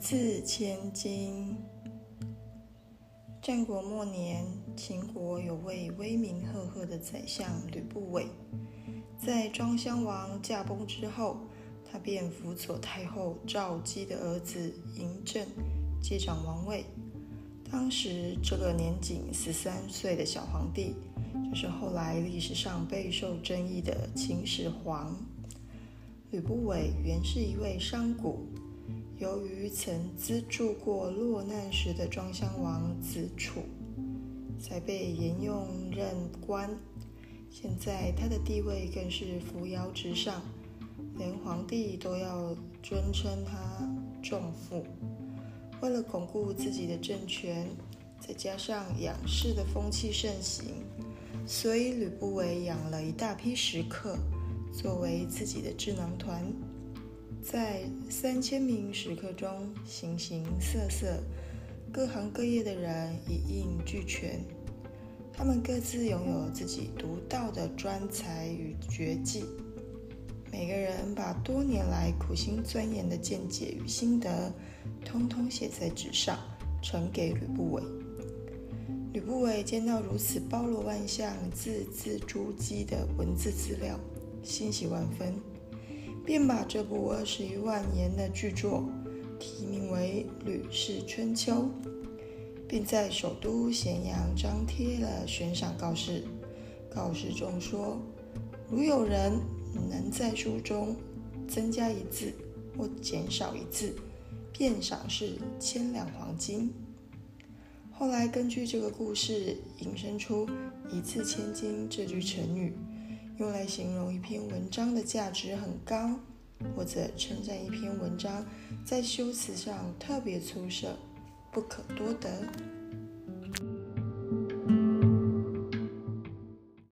字千金。战国末年，秦国有位威名赫赫的宰相吕不韦，在庄襄王驾崩之后，他便辅佐太后赵姬的儿子嬴政接掌王位。当时，这个年仅十三岁的小皇帝，就是后来历史上备受争议的秦始皇。吕不韦原是一位商贾。由于曾资助过落难时的庄襄王子楚，才被沿用任官。现在他的地位更是扶摇直上，连皇帝都要尊称他仲父。为了巩固自己的政权，再加上养士的风气盛行，所以吕不韦养了一大批食客，作为自己的智囊团。在三千名食客中，形形色色、各行各业的人一应俱全。他们各自拥有自己独到的专才与绝技，每个人把多年来苦心钻研的见解与心得，通通写在纸上，呈给吕不韦。吕不韦见到如此包罗万象、字字珠玑的文字资料，欣喜万分。便把这部二十余万言的巨作题名为《吕氏春秋》，并在首都咸阳张贴了悬赏告示。告示中说，如有人能在书中增加一字或减少一字，便赏是千两黄金。后来根据这个故事引申出“一字千金”这句成语。用来形容一篇文章的价值很高，或者称赞一篇文章在修辞上特别出色，不可多得。